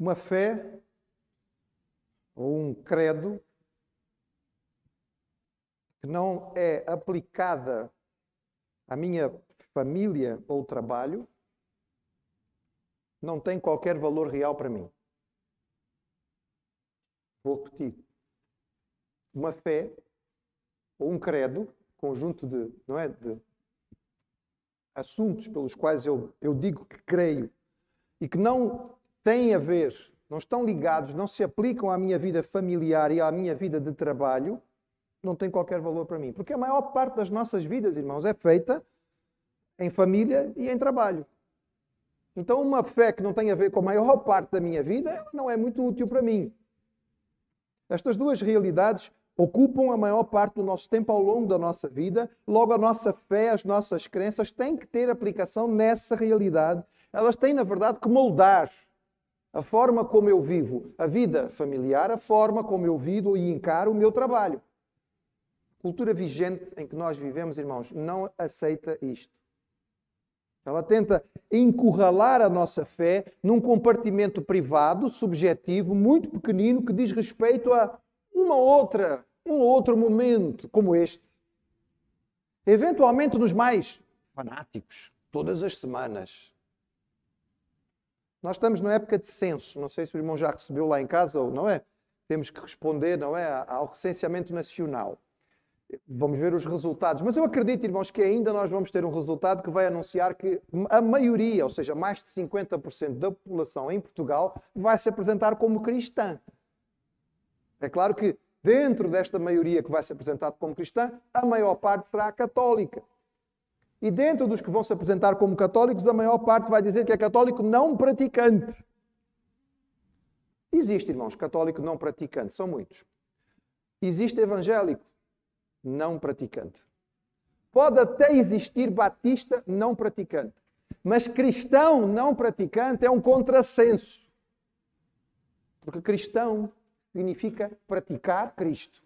uma fé ou um credo que não é aplicada à minha família ou trabalho, não tem qualquer valor real para mim. Vou repetir. Uma fé ou um credo, conjunto de, não é, de assuntos pelos quais eu, eu digo que creio e que não têm a ver, não estão ligados, não se aplicam à minha vida familiar e à minha vida de trabalho, não tem qualquer valor para mim. Porque a maior parte das nossas vidas, irmãos, é feita em família e em trabalho. Então, uma fé que não tem a ver com a maior parte da minha vida, não é muito útil para mim. Estas duas realidades ocupam a maior parte do nosso tempo ao longo da nossa vida. Logo, a nossa fé, as nossas crenças têm que ter aplicação nessa realidade. Elas têm, na verdade, que moldar a forma como eu vivo a vida familiar, a forma como eu vivo e encaro o meu trabalho. A cultura vigente em que nós vivemos, irmãos, não aceita isto. Ela tenta encurralar a nossa fé num compartimento privado, subjetivo, muito pequenino, que diz respeito a uma outra, um outro momento como este. Eventualmente nos mais fanáticos, todas as semanas. Nós estamos na época de censo, não sei se o irmão já recebeu lá em casa ou não é? Temos que responder, não é, ao recenseamento nacional. Vamos ver os resultados. Mas eu acredito, irmãos, que ainda nós vamos ter um resultado que vai anunciar que a maioria, ou seja, mais de 50% da população em Portugal, vai se apresentar como cristã. É claro que dentro desta maioria que vai se apresentar como cristã, a maior parte será católica. E dentro dos que vão se apresentar como católicos, a maior parte vai dizer que é católico não praticante. Existe, irmãos, católico não praticante, são muitos. Existe evangélico não praticante. Pode até existir batista não praticante, mas cristão não praticante é um contrassenso. Porque cristão significa praticar Cristo.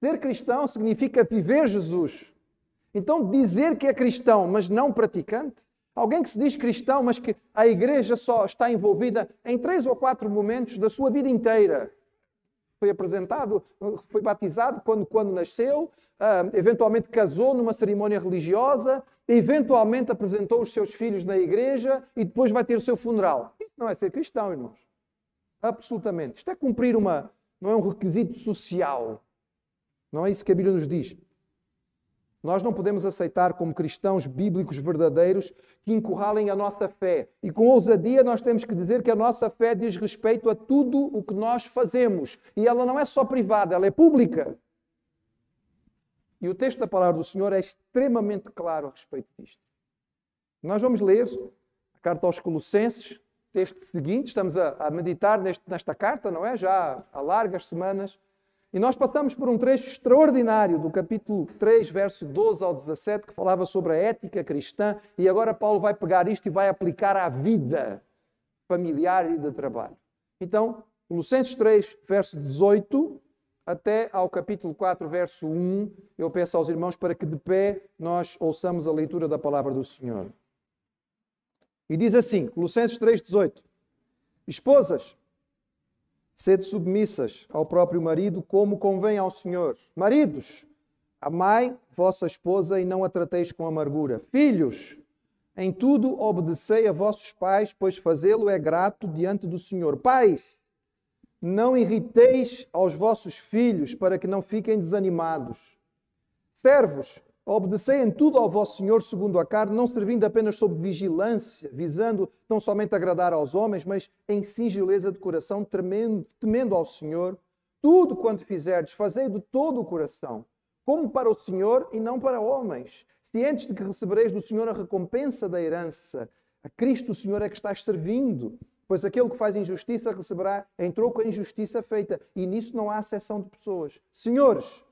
Ser cristão significa viver Jesus. Então, dizer que é cristão, mas não praticante, alguém que se diz cristão, mas que a igreja só está envolvida em três ou quatro momentos da sua vida inteira foi apresentado, foi batizado quando, quando nasceu, uh, eventualmente casou numa cerimónia religiosa, eventualmente apresentou os seus filhos na igreja e depois vai ter o seu funeral. Isso não é ser cristão, irmãos. Absolutamente. Isto é cumprir uma, não é um requisito social. Não é isso que a Bíblia nos diz. Nós não podemos aceitar como cristãos bíblicos verdadeiros que encurralem a nossa fé. E com ousadia nós temos que dizer que a nossa fé diz respeito a tudo o que nós fazemos. E ela não é só privada, ela é pública. E o texto da palavra do Senhor é extremamente claro a respeito disto. Nós vamos ler a carta aos Colossenses, texto seguinte, estamos a, meditar nesta carta, não é? Já há largas semanas. E nós passamos por um trecho extraordinário do capítulo 3, verso 12 ao 17, que falava sobre a ética cristã, e agora Paulo vai pegar isto e vai aplicar à vida familiar e de trabalho. Então, Colossenses 3, verso 18, até ao capítulo 4, verso 1, eu peço aos irmãos para que de pé nós ouçamos a leitura da palavra do Senhor. E diz assim, Colossenses 3, 18: Esposas, Sede submissas ao próprio marido, como convém ao Senhor. Maridos, amai vossa esposa e não a trateis com amargura. Filhos, em tudo obedecei a vossos pais, pois fazê-lo é grato diante do Senhor. Pais, não irriteis aos vossos filhos, para que não fiquem desanimados. Servos, Obedecei em tudo ao vosso Senhor segundo a carne, não servindo apenas sob vigilância, visando não somente agradar aos homens, mas em singeleza de coração, tremendo, temendo ao Senhor. Tudo quanto fizerdes, fazei de todo o coração, como para o Senhor e não para homens, cientes de que recebereis do Senhor a recompensa da herança. A Cristo o Senhor é que estás servindo, pois aquele que faz injustiça receberá em troco a injustiça feita, e nisso não há exceção de pessoas. Senhores,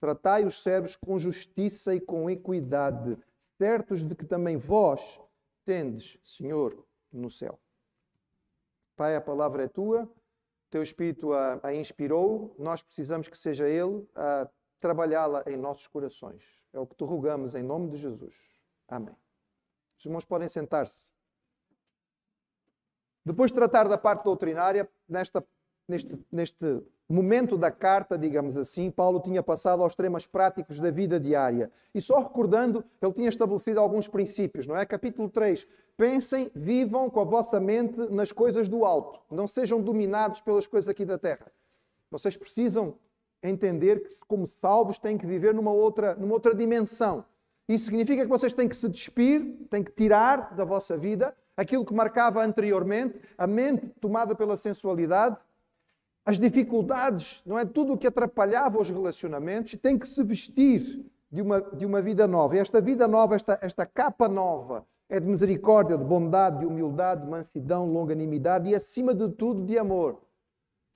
Tratai os servos com justiça e com equidade, certos de que também vós tendes, Senhor, no céu. Pai, a palavra é tua, teu Espírito a, a inspirou, nós precisamos que seja Ele a trabalhá-la em nossos corações. É o que te rogamos em nome de Jesus. Amém. Os irmãos podem sentar-se. Depois de tratar da parte doutrinária, nesta, neste, neste momento da carta, digamos assim, Paulo tinha passado aos temas práticos da vida diária. E só recordando, ele tinha estabelecido alguns princípios, não é? Capítulo 3. Pensem, vivam com a vossa mente nas coisas do alto. Não sejam dominados pelas coisas aqui da terra. Vocês precisam entender que, como salvos, têm que viver numa outra, numa outra dimensão. Isso significa que vocês têm que se despir, têm que tirar da vossa vida aquilo que marcava anteriormente, a mente tomada pela sensualidade, as dificuldades, não é? Tudo o que atrapalhava os relacionamentos, tem que se vestir de uma, de uma vida nova. E esta vida nova, esta, esta capa nova, é de misericórdia, de bondade, de humildade, de mansidão, longanimidade e, acima de tudo, de amor,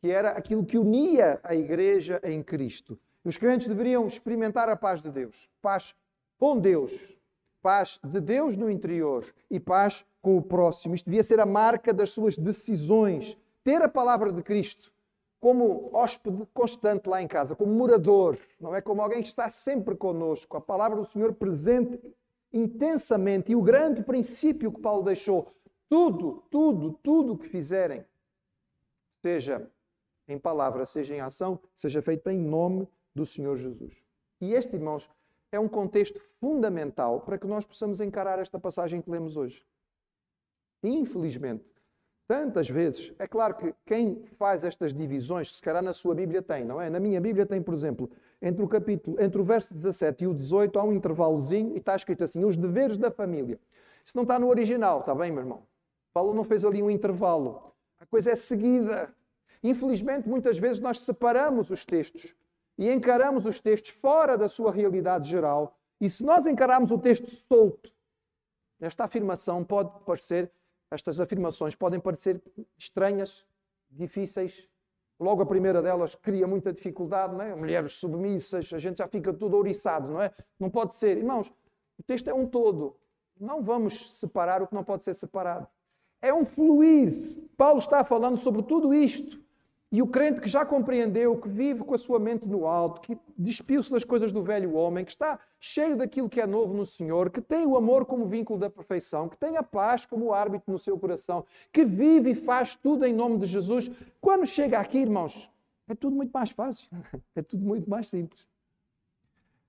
que era aquilo que unia a igreja em Cristo. Os crentes deveriam experimentar a paz de Deus, paz com Deus, paz de Deus no interior e paz com o próximo. Isto devia ser a marca das suas decisões. Ter a palavra de Cristo como hóspede constante lá em casa, como morador, não é como alguém que está sempre conosco, a palavra do Senhor presente intensamente. E o grande princípio que Paulo deixou: tudo, tudo, tudo que fizerem, seja em palavra, seja em ação, seja feito em nome do Senhor Jesus. E este, irmãos, é um contexto fundamental para que nós possamos encarar esta passagem que lemos hoje. Infelizmente, tantas vezes, é claro que quem faz estas divisões, se calhar na sua Bíblia tem, não é? Na minha Bíblia tem, por exemplo, entre o capítulo, entre o verso 17 e o 18 há um intervalozinho e está escrito assim: os deveres da família. Isso não está no original, está bem, meu irmão? Paulo não fez ali um intervalo. A coisa é seguida. Infelizmente, muitas vezes nós separamos os textos e encaramos os textos fora da sua realidade geral. E se nós encararmos o texto solto, esta afirmação pode parecer, estas afirmações podem parecer estranhas, difíceis. Logo a primeira delas cria muita dificuldade, não é? Mulheres submissas, a gente já fica tudo ouriçado, não é? Não pode ser. Irmãos, o texto é um todo. Não vamos separar o que não pode ser separado. É um fluir. Paulo está falando sobre tudo isto. E o crente que já compreendeu, que vive com a sua mente no alto, que despiu-se das coisas do velho homem, que está cheio daquilo que é novo no Senhor, que tem o amor como vínculo da perfeição, que tem a paz como árbitro no seu coração, que vive e faz tudo em nome de Jesus, quando chega aqui, irmãos, é tudo muito mais fácil, é tudo muito mais simples.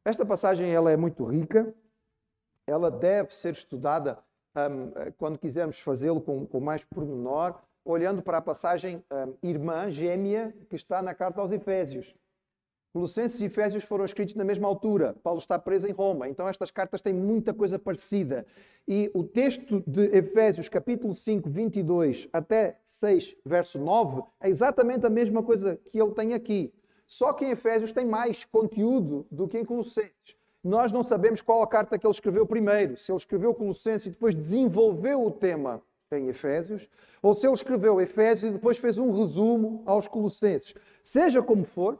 Esta passagem ela é muito rica, ela deve ser estudada um, quando quisermos fazê-lo com, com mais pormenor olhando para a passagem um, irmã, gêmea, que está na carta aos Efésios. Colossenses e Efésios foram escritos na mesma altura. Paulo está preso em Roma, então estas cartas têm muita coisa parecida. E o texto de Efésios, capítulo 5, 22 até 6, verso 9, é exatamente a mesma coisa que ele tem aqui. Só que em Efésios tem mais conteúdo do que em Colossenses. Nós não sabemos qual a carta que ele escreveu primeiro, se ele escreveu Colossenses e depois desenvolveu o tema em Efésios, ou se ele escreveu Efésios e depois fez um resumo aos Colossenses. Seja como for,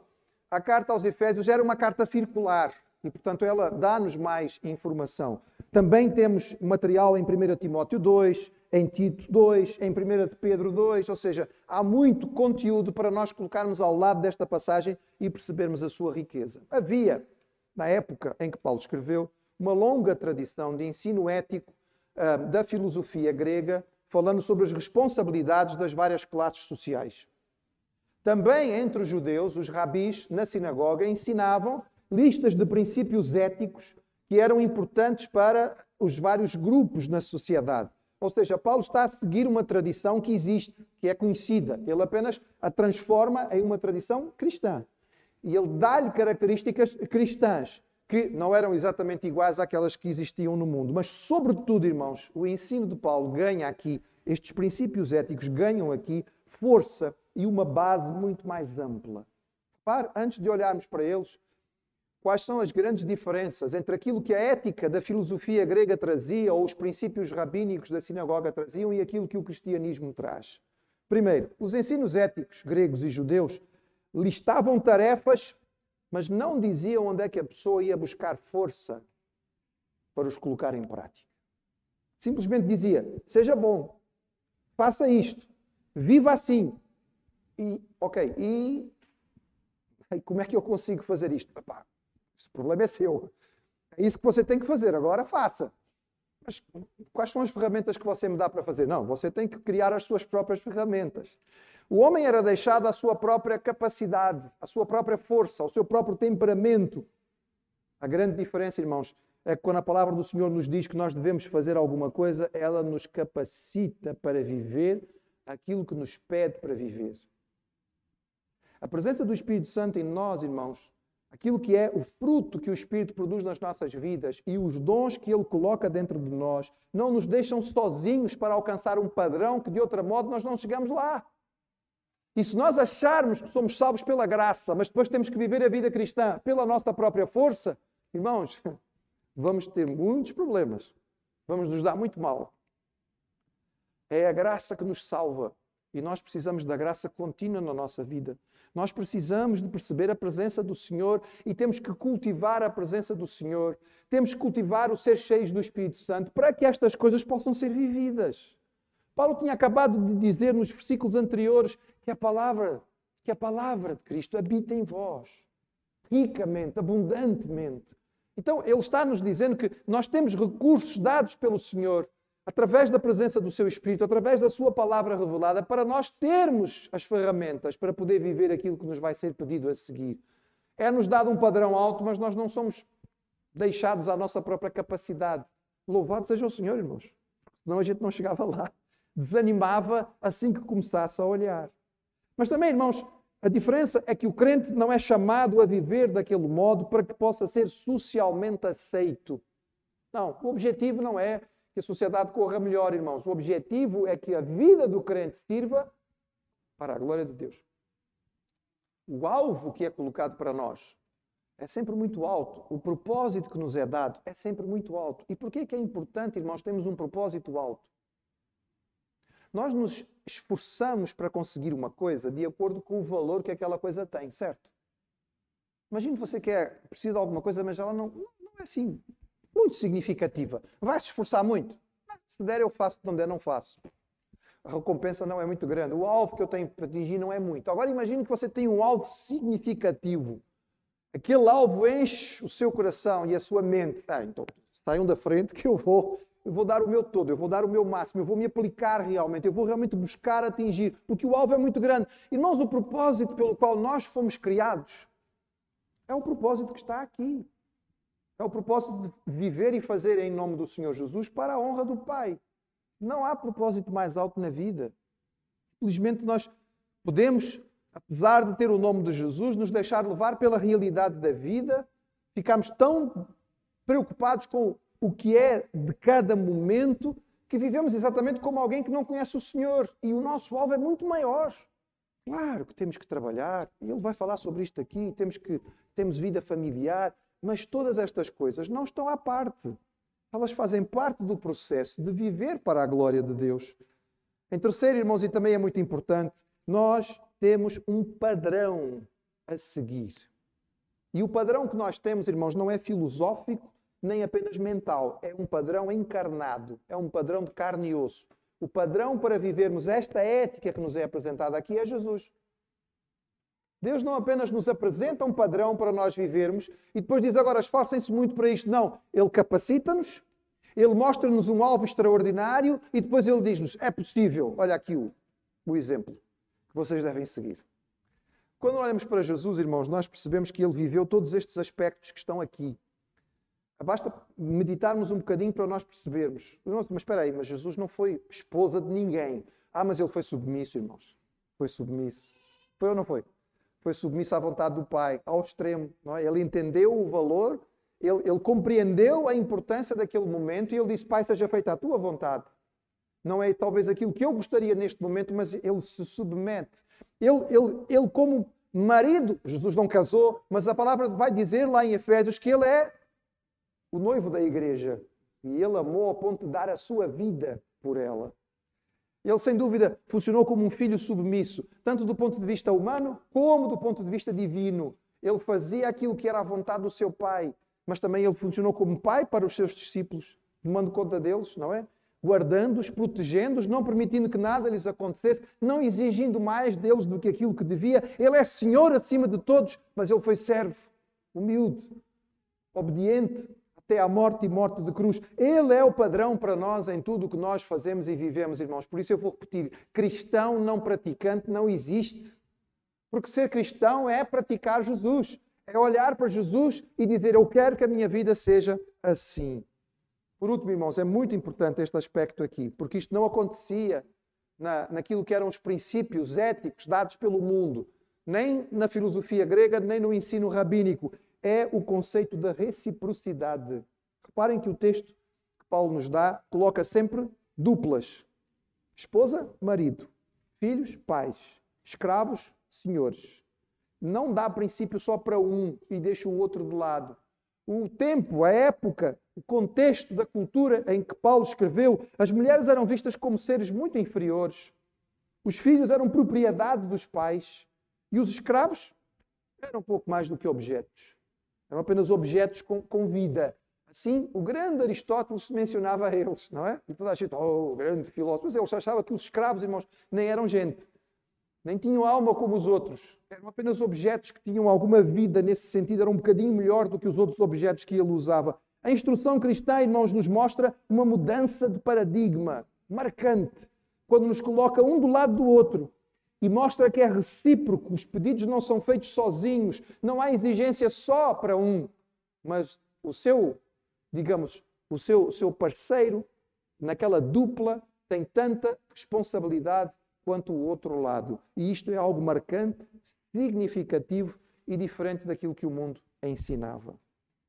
a carta aos Efésios era uma carta circular e, portanto, ela dá-nos mais informação. Também temos material em 1 Timóteo 2, em Tito 2, em 1 Pedro 2, ou seja, há muito conteúdo para nós colocarmos ao lado desta passagem e percebermos a sua riqueza. Havia, na época em que Paulo escreveu, uma longa tradição de ensino ético uh, da filosofia grega falando sobre as responsabilidades das várias classes sociais. Também entre os judeus, os rabis na sinagoga ensinavam listas de princípios éticos que eram importantes para os vários grupos na sociedade. Ou seja, Paulo está a seguir uma tradição que existe, que é conhecida. Ele apenas a transforma em uma tradição cristã. E ele dá-lhe características cristãs que não eram exatamente iguais àquelas que existiam no mundo. Mas, sobretudo, irmãos, o ensino de Paulo ganha aqui, estes princípios éticos ganham aqui força e uma base muito mais ampla. Repare, antes de olharmos para eles, quais são as grandes diferenças entre aquilo que a ética da filosofia grega trazia ou os princípios rabínicos da sinagoga traziam e aquilo que o cristianismo traz. Primeiro, os ensinos éticos gregos e judeus listavam tarefas mas não diziam onde é que a pessoa ia buscar força para os colocar em prática. Simplesmente dizia: seja bom, faça isto, viva assim. E, ok, e, e como é que eu consigo fazer isto? Epá, esse problema é seu. É isso que você tem que fazer, agora faça. Mas quais são as ferramentas que você me dá para fazer? Não, você tem que criar as suas próprias ferramentas. O homem era deixado à sua própria capacidade, à sua própria força, ao seu próprio temperamento. A grande diferença, irmãos, é que quando a palavra do Senhor nos diz que nós devemos fazer alguma coisa, ela nos capacita para viver aquilo que nos pede para viver. A presença do Espírito Santo em nós, irmãos, aquilo que é o fruto que o Espírito produz nas nossas vidas e os dons que ele coloca dentro de nós, não nos deixam sozinhos para alcançar um padrão que de outro modo nós não chegamos lá. E se nós acharmos que somos salvos pela graça, mas depois temos que viver a vida cristã pela nossa própria força, irmãos, vamos ter muitos problemas. Vamos nos dar muito mal. É a graça que nos salva. E nós precisamos da graça contínua na nossa vida. Nós precisamos de perceber a presença do Senhor e temos que cultivar a presença do Senhor. Temos que cultivar o ser cheios do Espírito Santo para que estas coisas possam ser vividas. Paulo tinha acabado de dizer nos versículos anteriores que a palavra, que a palavra de Cristo habita em vós, ricamente, abundantemente. Então, ele está nos dizendo que nós temos recursos dados pelo Senhor através da presença do seu Espírito, através da sua palavra revelada, para nós termos as ferramentas para poder viver aquilo que nos vai ser pedido a seguir. É-nos dado um padrão alto, mas nós não somos deixados à nossa própria capacidade. Louvado seja o Senhor, irmãos. Senão a gente não chegava lá. Desanimava assim que começasse a olhar. Mas também, irmãos, a diferença é que o crente não é chamado a viver daquele modo para que possa ser socialmente aceito. Não, o objetivo não é que a sociedade corra melhor, irmãos. O objetivo é que a vida do crente sirva para a glória de Deus. O alvo que é colocado para nós é sempre muito alto. O propósito que nos é dado é sempre muito alto. E por que é importante, irmãos, termos um propósito alto? Nós nos esforçamos para conseguir uma coisa de acordo com o valor que aquela coisa tem, certo? Imagine você quer, precisa de alguma coisa, mas ela não, não é assim muito significativa. Vai se esforçar muito? Se der, eu faço, se não der, não faço. A recompensa não é muito grande. O alvo que eu tenho para atingir não é muito. Agora imagine que você tem um alvo significativo. Aquele alvo enche o seu coração e a sua mente. Ah, então saiam da frente que eu vou, eu vou dar o meu todo, eu vou dar o meu máximo, eu vou me aplicar realmente, eu vou realmente buscar atingir, porque o alvo é muito grande. Irmãos, o propósito pelo qual nós fomos criados é o propósito que está aqui. É o propósito de viver e fazer em nome do Senhor Jesus para a honra do Pai. Não há propósito mais alto na vida. Felizmente, nós podemos, apesar de ter o nome de Jesus, nos deixar levar pela realidade da vida, ficamos tão preocupados com o que é de cada momento que vivemos exatamente como alguém que não conhece o Senhor. E o nosso alvo é muito maior. Claro que temos que trabalhar, e ele vai falar sobre isto aqui, temos que temos vida familiar, mas todas estas coisas não estão à parte. Elas fazem parte do processo de viver para a glória de Deus. Em terceiro, irmãos, e também é muito importante, nós temos um padrão a seguir. E o padrão que nós temos, irmãos, não é filosófico nem apenas mental, é um padrão encarnado, é um padrão de carne e osso. O padrão para vivermos esta ética que nos é apresentada aqui é Jesus. Deus não apenas nos apresenta um padrão para nós vivermos e depois diz agora esforcem-se muito para isto. Não, Ele capacita-nos, Ele mostra-nos um alvo extraordinário e depois Ele diz-nos: é possível. Olha aqui o, o exemplo que vocês devem seguir. Quando olhamos para Jesus, irmãos, nós percebemos que Ele viveu todos estes aspectos que estão aqui. Basta meditarmos um bocadinho para nós percebermos. Mas espera aí, mas Jesus não foi esposa de ninguém. Ah, mas ele foi submisso, irmãos. Foi submisso. Foi ou não foi? foi submisso à vontade do Pai, ao extremo. É? Ele entendeu o valor, ele, ele, compreendeu a importância daquele momento e ele disse: Pai, seja feita a tua vontade. Não é talvez aquilo que eu gostaria neste momento, mas ele se submete. Ele, ele, ele como marido, Jesus não casou, mas a palavra vai dizer lá em Efésios que ele é o noivo da igreja. E ele amou ao ponto de dar a sua vida por ela. Ele, sem dúvida, funcionou como um filho submisso, tanto do ponto de vista humano como do ponto de vista divino. Ele fazia aquilo que era a vontade do seu pai, mas também ele funcionou como pai para os seus discípulos, tomando conta deles, não é? Guardando-os, protegendo-os, não permitindo que nada lhes acontecesse, não exigindo mais deles do que aquilo que devia. Ele é Senhor acima de todos, mas ele foi servo, humilde, obediente, até à morte e morte de cruz. Ele é o padrão para nós em tudo o que nós fazemos e vivemos, irmãos. Por isso eu vou repetir: cristão não praticante não existe. Porque ser cristão é praticar Jesus, é olhar para Jesus e dizer: Eu quero que a minha vida seja assim. Por último, irmãos, é muito importante este aspecto aqui, porque isto não acontecia na, naquilo que eram os princípios éticos dados pelo mundo, nem na filosofia grega, nem no ensino rabínico. É o conceito da reciprocidade. Reparem que o texto que Paulo nos dá coloca sempre duplas: esposa, marido, filhos, pais, escravos, senhores. Não dá princípio só para um e deixa o outro de lado. O tempo, a época, o contexto da cultura em que Paulo escreveu, as mulheres eram vistas como seres muito inferiores. Os filhos eram propriedade dos pais e os escravos eram pouco mais do que objetos. Eram apenas objetos com, com vida. Assim, o grande Aristóteles mencionava eles, não é? E toda a gente, oh, grande filósofo. Mas ele achava que os escravos, irmãos, nem eram gente. Nem tinham alma como os outros. Eram apenas objetos que tinham alguma vida nesse sentido. Eram um bocadinho melhor do que os outros objetos que ele usava. A instrução cristã, irmãos, nos mostra uma mudança de paradigma marcante, quando nos coloca um do lado do outro e mostra que é recíproco, os pedidos não são feitos sozinhos, não há exigência só para um, mas o seu, digamos, o seu, o seu parceiro naquela dupla tem tanta responsabilidade quanto o outro lado. E isto é algo marcante, significativo e diferente daquilo que o mundo ensinava.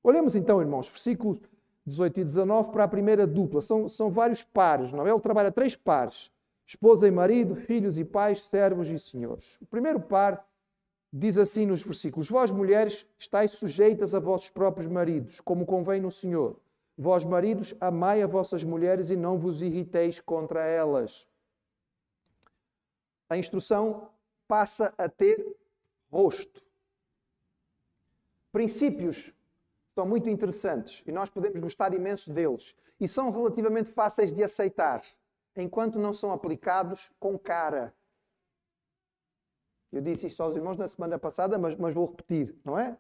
Olhemos então, irmãos, versículos 18 e 19 para a primeira dupla. São, são vários pares, não é? Ele trabalha três pares: esposa e marido, filhos e pais, servos e senhores. O primeiro par diz assim nos versículos: Vós, mulheres, estáis sujeitas a vossos próprios maridos, como convém no Senhor. Vós, maridos, amai a vossas mulheres e não vos irriteis contra elas. A instrução passa a ter rosto. Princípios são muito interessantes e nós podemos gostar imenso deles e são relativamente fáceis de aceitar, enquanto não são aplicados com cara. Eu disse isto aos irmãos na semana passada, mas, mas vou repetir, não é?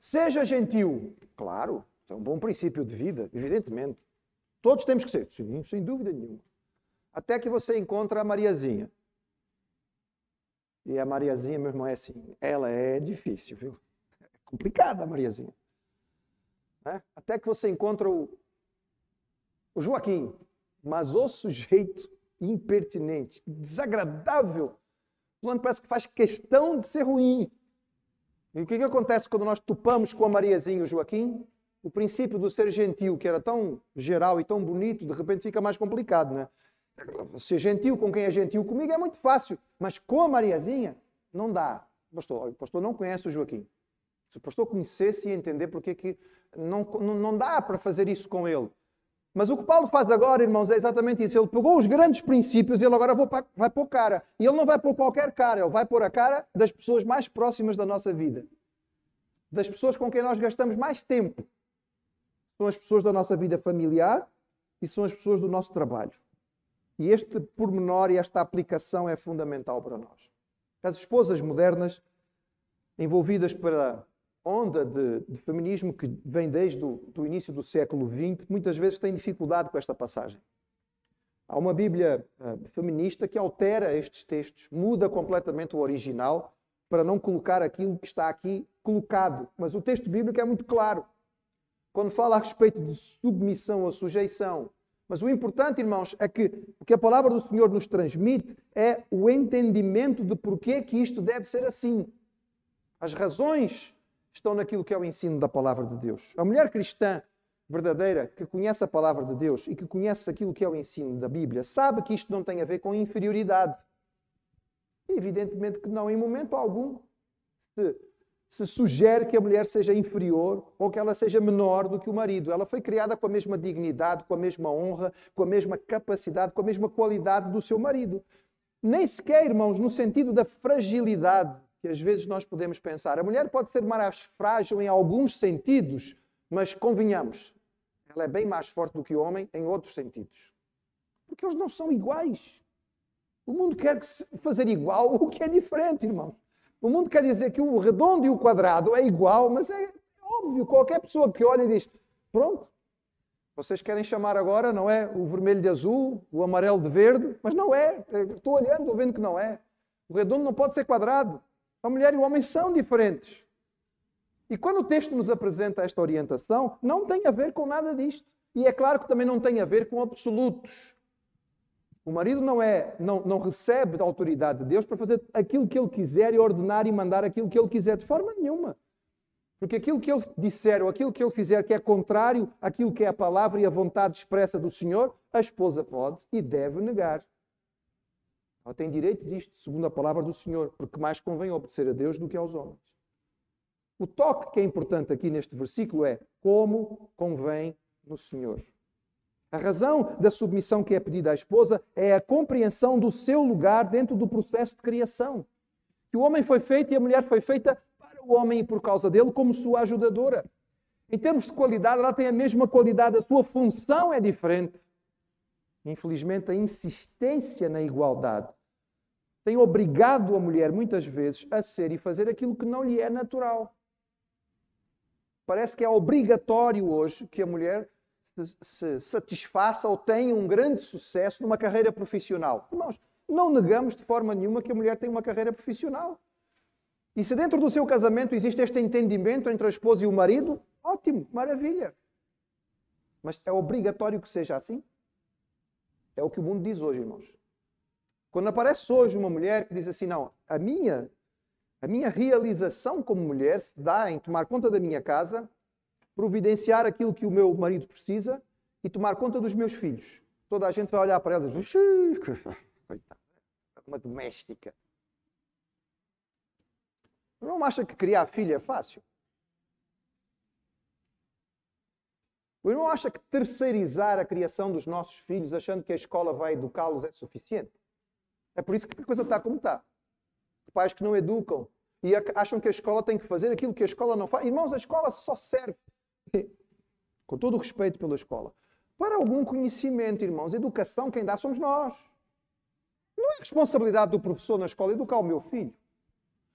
Seja gentil. Claro, é um bom princípio de vida, evidentemente. Todos temos que ser, sim, sem dúvida nenhuma. Até que você encontre a Mariazinha. E a Mariazinha, meu irmão, é assim, ela é difícil, viu? É complicada a Mariazinha. Né? Até que você encontra o, o Joaquim, mas o sujeito impertinente, desagradável. Fulano parece que faz questão de ser ruim. E o que, que acontece quando nós topamos com a Mariazinha e o Joaquim? O princípio do ser gentil, que era tão geral e tão bonito, de repente fica mais complicado, né? Ser gentil com quem é gentil comigo é muito fácil, mas com a Mariazinha não dá. Pastor, o pastor não conhece o Joaquim. Se o pastor conhecesse e entender porque que não, não, não dá para fazer isso com ele. Mas o que Paulo faz agora, irmãos, é exatamente isso. Ele pegou os grandes princípios e ele agora vai pôr cara. E ele não vai pôr qualquer cara, ele vai pôr a cara das pessoas mais próximas da nossa vida. Das pessoas com quem nós gastamos mais tempo. São as pessoas da nossa vida familiar e são as pessoas do nosso trabalho. E este pormenor e esta aplicação é fundamental para nós. As esposas modernas, envolvidas para onda de, de, feminismo que vem desde o início do século XX, muitas vezes tem dificuldade com esta passagem. Há uma Bíblia uh, feminista que altera estes textos, muda completamente o original para não colocar aquilo que está aqui colocado. Mas o texto bíblico é muito claro. Quando fala a respeito de submissão ou sujeição. Mas o importante, irmãos, é que o que a palavra do Senhor nos transmite é o entendimento de porquê que isto deve ser assim. As razões estão naquilo que é o ensino da palavra de Deus. A mulher cristã verdadeira que conhece a palavra de Deus e que conhece aquilo que é o ensino da Bíblia, sabe que isto não tem a ver com inferioridade. Evidentemente que não, em momento algum se, se sugere que a mulher seja inferior ou que ela seja menor do que o marido. Ela foi criada com a mesma dignidade, com a mesma honra, com a mesma capacidade, com a mesma qualidade do seu marido. Nem sequer, irmãos, no sentido da fragilidade que às vezes nós podemos pensar. A mulher pode ser mais frágil em alguns sentidos, mas convenhamos, ela é bem mais forte do que o homem em outros sentidos. Porque eles não são iguais. O mundo quer fazer igual o que é diferente, irmãos. O mundo quer dizer que o redondo e o quadrado é igual, mas é óbvio, qualquer pessoa que olha e diz: pronto, Vocês querem chamar agora, não é? O vermelho de azul, o amarelo de verde, mas não é. Estou olhando, estou vendo que não é. O redondo não pode ser quadrado. A mulher e o homem são diferentes. E quando o texto nos apresenta esta orientação, não tem a ver com nada disto. E é claro que também não tem a ver com absolutos. O marido não é, não, não recebe a autoridade de Deus para fazer aquilo que ele quiser e ordenar e mandar aquilo que ele quiser, de forma nenhuma. Porque aquilo que ele disser ou aquilo que ele fizer que é contrário àquilo que é a palavra e a vontade expressa do Senhor, a esposa pode e deve negar. Ela tem direito disto, segundo a palavra do Senhor, porque mais convém obedecer a Deus do que aos homens. O toque que é importante aqui neste versículo é como convém no Senhor. A razão da submissão que é pedida à esposa é a compreensão do seu lugar dentro do processo de criação. Que o homem foi feito e a mulher foi feita para o homem e por causa dele como sua ajudadora. Em termos de qualidade, ela tem a mesma qualidade, a sua função é diferente. Infelizmente, a insistência na igualdade tem obrigado a mulher, muitas vezes, a ser e fazer aquilo que não lhe é natural. Parece que é obrigatório hoje que a mulher se satisfaça ou tenha um grande sucesso numa carreira profissional. Irmãos, não negamos de forma nenhuma que a mulher tem uma carreira profissional. E se dentro do seu casamento existe este entendimento entre a esposa e o marido, ótimo, maravilha. Mas é obrigatório que seja assim? É o que o mundo diz hoje, irmãos. Quando aparece hoje uma mulher que diz assim: não, a minha, a minha realização como mulher se dá em tomar conta da minha casa, providenciar aquilo que o meu marido precisa e tomar conta dos meus filhos. Toda a gente vai olhar para ela e dizer: coitada, uma doméstica. Não acha que criar filho é fácil? O irmão acha que terceirizar a criação dos nossos filhos, achando que a escola vai educá-los, é suficiente? É por isso que a coisa está como está. Pais que não educam e acham que a escola tem que fazer aquilo que a escola não faz. Irmãos, a escola só serve, com todo o respeito pela escola, para algum conhecimento, irmãos. Educação, quem dá somos nós. Não é responsabilidade do professor na escola educar o meu filho.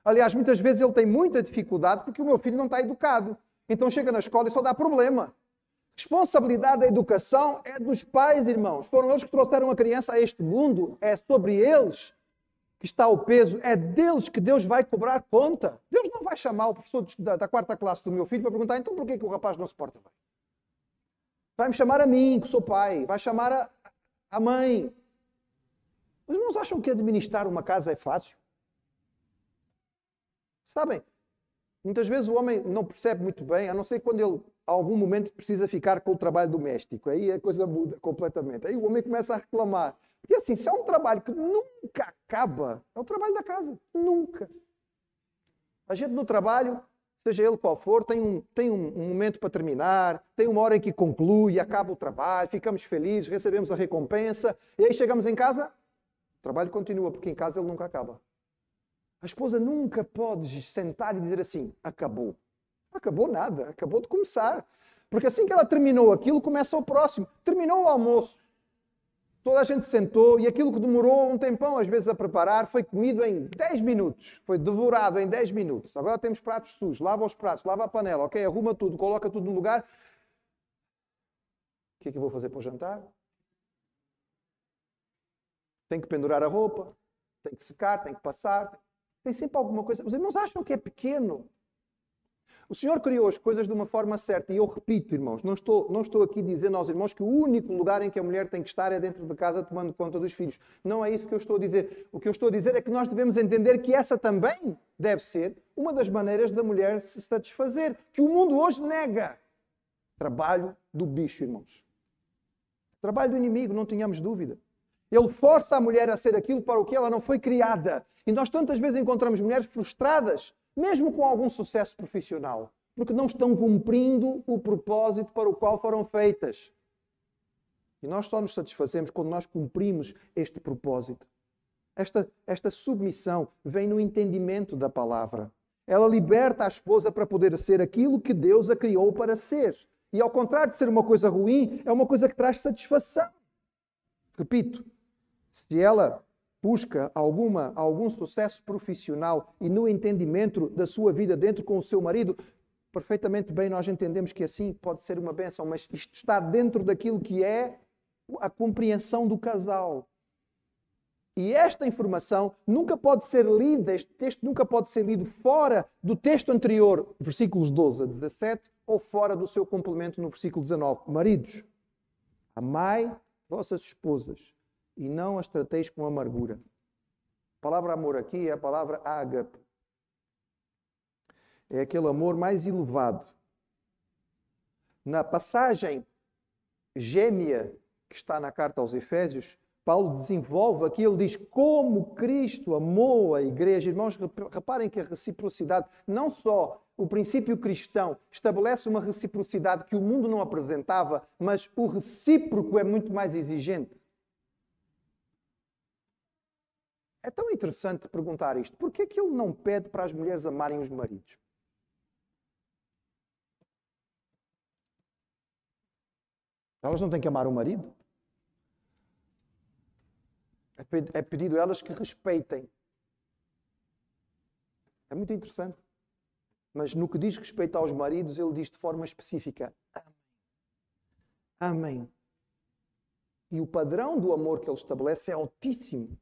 Aliás, muitas vezes ele tem muita dificuldade porque o meu filho não está educado. Então chega na escola e só dá problema. Responsabilidade da educação é dos pais, irmãos. Foram eles que trouxeram a criança a este mundo. É sobre eles que está o peso. É deles que Deus vai cobrar conta. Deus não vai chamar o professor da, da quarta classe do meu filho para perguntar então por que, que o rapaz não se porta bem. Vai me chamar a mim, que sou pai. Vai chamar a, a mãe. Os irmãos acham que administrar uma casa é fácil? Sabem, muitas vezes o homem não percebe muito bem, a não ser quando ele a algum momento precisa ficar com o trabalho doméstico. Aí a coisa muda completamente. Aí o homem começa a reclamar. Porque assim, se é um trabalho que nunca acaba, é o trabalho da casa. Nunca. A gente no trabalho, seja ele qual for, tem um, tem um, um momento para terminar, tem uma hora em que conclui, acaba o trabalho, ficamos felizes, recebemos a recompensa, e aí chegamos em casa, o trabalho continua, porque em casa ele nunca acaba. A esposa nunca pode sentar e dizer assim: acabou. Acabou nada, acabou de começar. Porque assim que ela terminou aquilo, começa o próximo. Terminou o almoço. Toda a gente sentou e aquilo que demorou um tempão, às vezes, a preparar, foi comido em 10 minutos. Foi devorado em 10 minutos. Agora temos pratos sujos. Lava os pratos, lava a panela, ok? Arruma tudo, coloca tudo no lugar. O que é que eu vou fazer para o jantar? Tem que pendurar a roupa, tem que secar, tem que passar. Tem sempre alguma coisa. Os irmãos acham que é pequeno. O Senhor criou as coisas de uma forma certa. E eu repito, irmãos, não estou, não estou aqui dizendo aos irmãos que o único lugar em que a mulher tem que estar é dentro de casa tomando conta dos filhos. Não é isso que eu estou a dizer. O que eu estou a dizer é que nós devemos entender que essa também deve ser uma das maneiras da mulher se satisfazer. Que o mundo hoje nega. Trabalho do bicho, irmãos. Trabalho do inimigo, não tenhamos dúvida. Ele força a mulher a ser aquilo para o que ela não foi criada. E nós tantas vezes encontramos mulheres frustradas mesmo com algum sucesso profissional, porque não estão cumprindo o propósito para o qual foram feitas. E nós só nos satisfazemos quando nós cumprimos este propósito. Esta, esta submissão vem no entendimento da palavra. Ela liberta a esposa para poder ser aquilo que Deus a criou para ser. E ao contrário de ser uma coisa ruim, é uma coisa que traz satisfação. Repito, se ela busca alguma, algum sucesso profissional e no entendimento da sua vida dentro com o seu marido, perfeitamente bem, nós entendemos que assim pode ser uma bênção, mas isto está dentro daquilo que é a compreensão do casal. E esta informação nunca pode ser lida, este texto nunca pode ser lido fora do texto anterior, versículos 12 a 17, ou fora do seu complemento no versículo 19. Maridos, amai vossas esposas e não as trateis com amargura. A palavra amor aqui é a palavra ágape. É aquele amor mais elevado. Na passagem gêmea que está na carta aos Efésios, Paulo desenvolve aqui, ele diz como Cristo amou a igreja. Irmãos, reparem que a reciprocidade, não só o princípio cristão estabelece uma reciprocidade que o mundo não apresentava, mas o recíproco é muito mais exigente. É tão interessante perguntar isto. Por que é que ele não pede para as mulheres amarem os maridos? Elas não têm que amar o marido? É, é pedido a elas que respeitem. É muito interessante. Mas no que diz respeito aos maridos, ele diz de forma específica: Amém. Amém. E o padrão do amor que ele estabelece é altíssimo.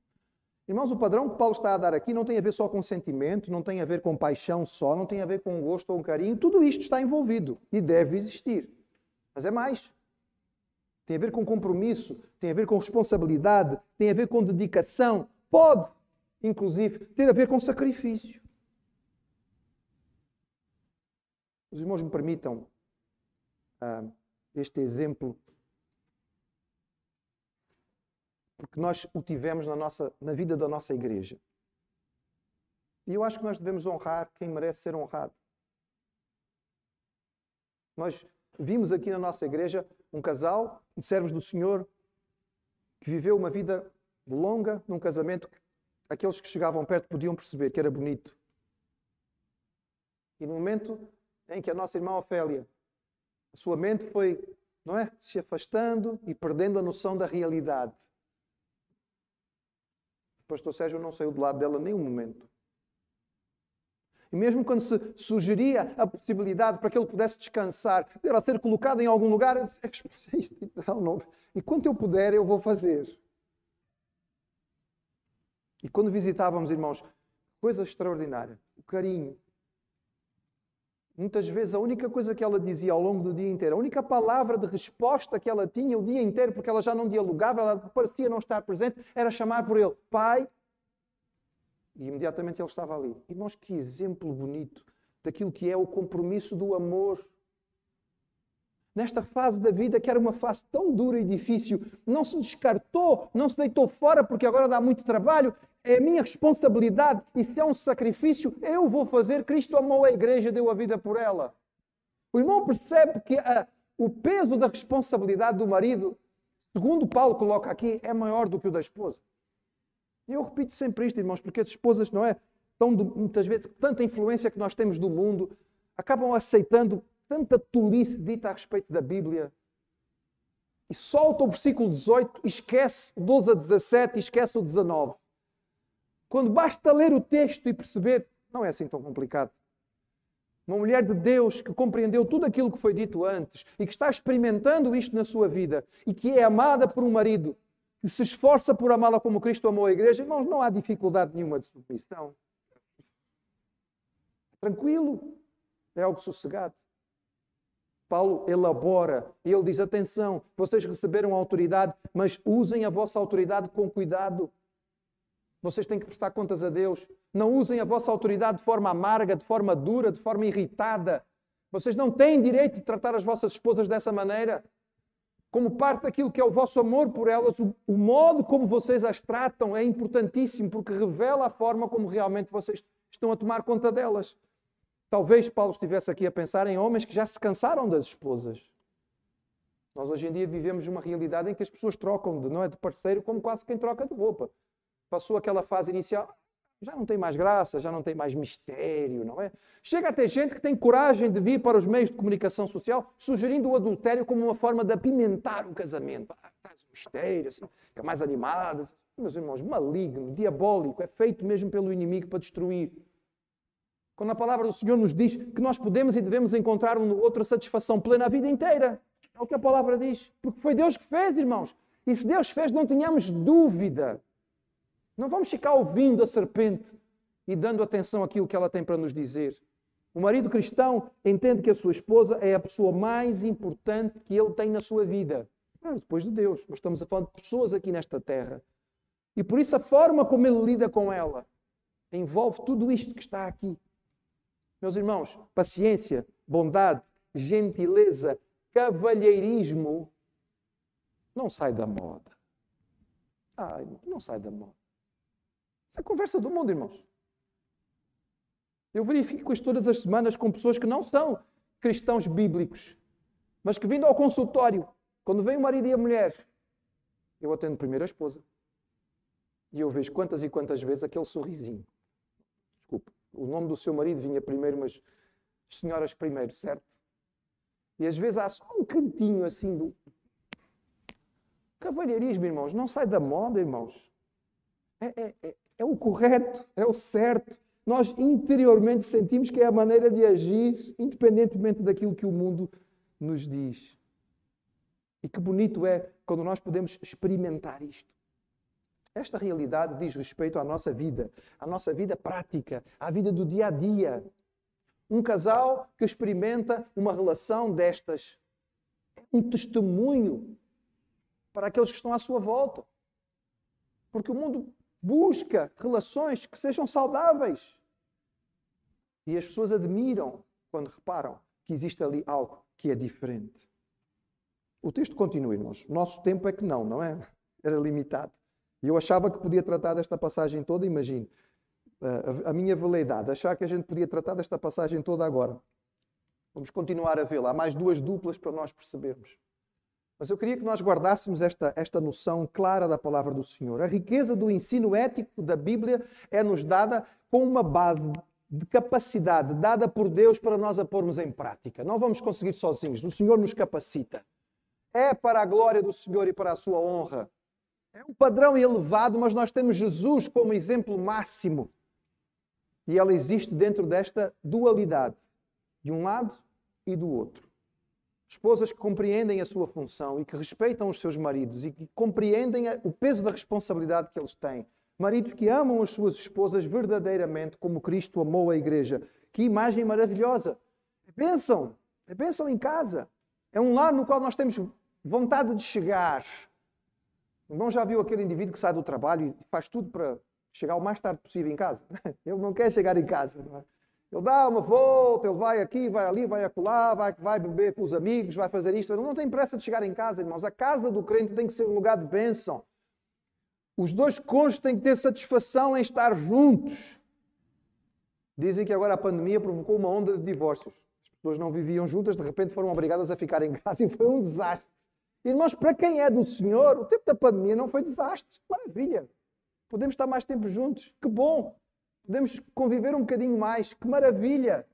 Irmãos, o padrão que Paulo está a dar aqui não tem a ver só com sentimento, não tem a ver com paixão só, não tem a ver com gosto ou carinho. Tudo isto está envolvido e deve existir. Mas é mais tem a ver com compromisso, tem a ver com responsabilidade, tem a ver com dedicação, pode, inclusive, ter a ver com sacrifício. Os irmãos me permitam uh, este exemplo, porque nós o tivemos na, nossa, na vida da nossa igreja. E eu acho que nós devemos honrar quem merece ser honrado. Nós vimos aqui na nossa igreja um casal de servos do Senhor que viveu uma vida longa num casamento que aqueles que chegavam perto podiam perceber que era bonito. E no momento em que a nossa irmã Ofélia, a sua mente foi, não é, se afastando e perdendo a noção da realidade. O pastor Sérgio não saiu do lado dela nenhum momento. E mesmo quando se sugeria a possibilidade para que ele pudesse descansar, de ela ser colocada em algum lugar, eu disse, é isto, não. enquanto eu puder, eu vou fazer. E quando visitávamos, irmãos, coisa extraordinária, o carinho. Muitas vezes a única coisa que ela dizia ao longo do dia inteiro, a única palavra de resposta que ela tinha o dia inteiro, porque ela já não dialogava, ela parecia não estar presente, era chamar por ele, pai, e imediatamente ele estava ali. Irmãos, que exemplo bonito daquilo que é o compromisso do amor. Nesta fase da vida, que era uma fase tão dura e difícil, não se descartou, não se deitou fora porque agora dá muito trabalho, é a minha responsabilidade e se é um sacrifício, eu vou fazer. Cristo amou a igreja, deu a vida por ela. O irmão percebe que a, o peso da responsabilidade do marido, segundo Paulo coloca aqui, é maior do que o da esposa. E eu repito sempre isto, irmãos, porque as esposas, não é? Tão muitas vezes, tanta influência que nós temos do mundo, acabam aceitando tanta tolice dita a respeito da Bíblia. E solta o versículo 18 e esquece o 12 a 17 e esquece o 19. Quando basta ler o texto e perceber, não é assim tão complicado. Uma mulher de Deus que compreendeu tudo aquilo que foi dito antes e que está experimentando isto na sua vida e que é amada por um marido que se esforça por amá-la como Cristo amou a igreja, irmãos, não há dificuldade nenhuma de submissão. Tranquilo, é algo sossegado. Paulo elabora e ele diz: atenção, vocês receberam autoridade, mas usem a vossa autoridade com cuidado. Vocês têm que prestar contas a Deus. Não usem a vossa autoridade de forma amarga, de forma dura, de forma irritada. Vocês não têm direito de tratar as vossas esposas dessa maneira como parte daquilo que é o vosso amor por elas, o, o, modo como vocês as tratam é importantíssimo porque revela a forma como realmente vocês estão a tomar conta delas. Talvez Paulo estivesse aqui a pensar em homens que já se cansaram das esposas. Nós hoje em dia vivemos uma realidade em que as pessoas trocam de, não é, de parceiro como quase quem troca de roupa. Passou aquela fase inicial, já não tem mais graça, já não tem mais mistério, não é? Chega a ter gente que tem coragem de vir para os meios de comunicação social sugerindo o adultério como uma forma de apimentar o casamento. Ah, traz um mistério, assim, fica mais animado. Meus irmãos, maligno, diabólico, é feito mesmo pelo inimigo para destruir. Quando a palavra do Senhor nos diz que nós podemos e devemos encontrar um no outro satisfação plena a vida inteira. É o que a palavra diz. Porque foi Deus que fez, irmãos. E se Deus fez, não tenhamos dúvida. Não vamos ficar ouvindo a serpente e dando atenção àquilo que ela tem para nos dizer. O marido cristão entende que a sua esposa é a pessoa mais importante que ele tem na sua vida. Claro, depois de Deus. Mas estamos a falar de pessoas aqui nesta terra. E por isso a forma como ele lida com ela envolve tudo isto que está aqui. Meus irmãos, paciência, bondade, gentileza, cavalheirismo não sai da moda. Ai, não sai da moda. Isso é conversa do mundo, irmãos. Eu verifico isto todas as semanas com pessoas que não são cristãos bíblicos, mas que vindo ao consultório, quando vem o marido e a mulher, eu atendo primeiro a esposa. E eu vejo quantas e quantas vezes aquele sorrisinho. O nome do seu marido vinha primeiro, mas senhoras primeiro, certo? E às vezes há só um cantinho assim do. Cavalheirismo, irmãos, não sai da moda, irmãos. É, é, é, é o correto, é o certo nós interiormente sentimos que é a maneira de agir, independentemente daquilo que o mundo nos diz. E que bonito é quando nós podemos experimentar isto. Esta realidade diz respeito à nossa vida, à nossa vida prática, à vida do dia a dia. Um casal que experimenta uma relação destas é um testemunho para aqueles que estão à sua volta. Porque o mundo busca relações que sejam saudáveis. E as pessoas admiram quando reparam que existe ali algo que é diferente. O texto continua, irmãos. Nosso tempo é que não, não é? Era limitado. E eu achava que podia tratar desta passagem toda, imagine. A minha veleidade, achar que a gente podia tratar desta passagem toda agora. Vamos continuar a vê-la. Há mais duas duplas para nós percebermos. Mas eu queria que nós guardássemos esta, esta noção clara da palavra do Senhor. A riqueza do ensino ético da Bíblia é-nos dada com uma base de capacidade dada por Deus para nós a pormos em prática. Não vamos conseguir sozinhos. O Senhor nos capacita. É para a glória do Senhor e para a sua honra. É um padrão elevado, mas nós temos Jesus como exemplo máximo. E ela existe dentro desta dualidade, de um lado e do outro. Esposas que compreendem a sua função e que respeitam os seus maridos e que compreendem o peso da responsabilidade que eles têm. Maridos que amam as suas esposas verdadeiramente como Cristo amou a igreja. Que imagem maravilhosa! É bênção! É bênção em casa. É um lar no qual nós temos vontade de chegar. Irmão já viu aquele indivíduo que sai do trabalho e faz tudo para chegar o mais tarde possível em casa? Ele não quer chegar em casa. Não é? Ele dá uma volta, ele vai aqui, vai ali, vai acolá, vai, vai beber com os amigos, vai fazer isto. Ele não tem pressa de chegar em casa, irmãos. A casa do crente tem que ser um lugar de bênção. Os dois cônjuges têm que ter satisfação em estar juntos. Dizem que agora a pandemia provocou uma onda de divórcios. As pessoas não viviam juntas, de repente foram obrigadas a ficar em casa e foi um desastre. Irmãos, para quem é do Senhor, o tempo da pandemia não foi desastre. Maravilha. Podemos estar mais tempo juntos. Que bom. Podemos conviver um bocadinho mais. Que maravilha!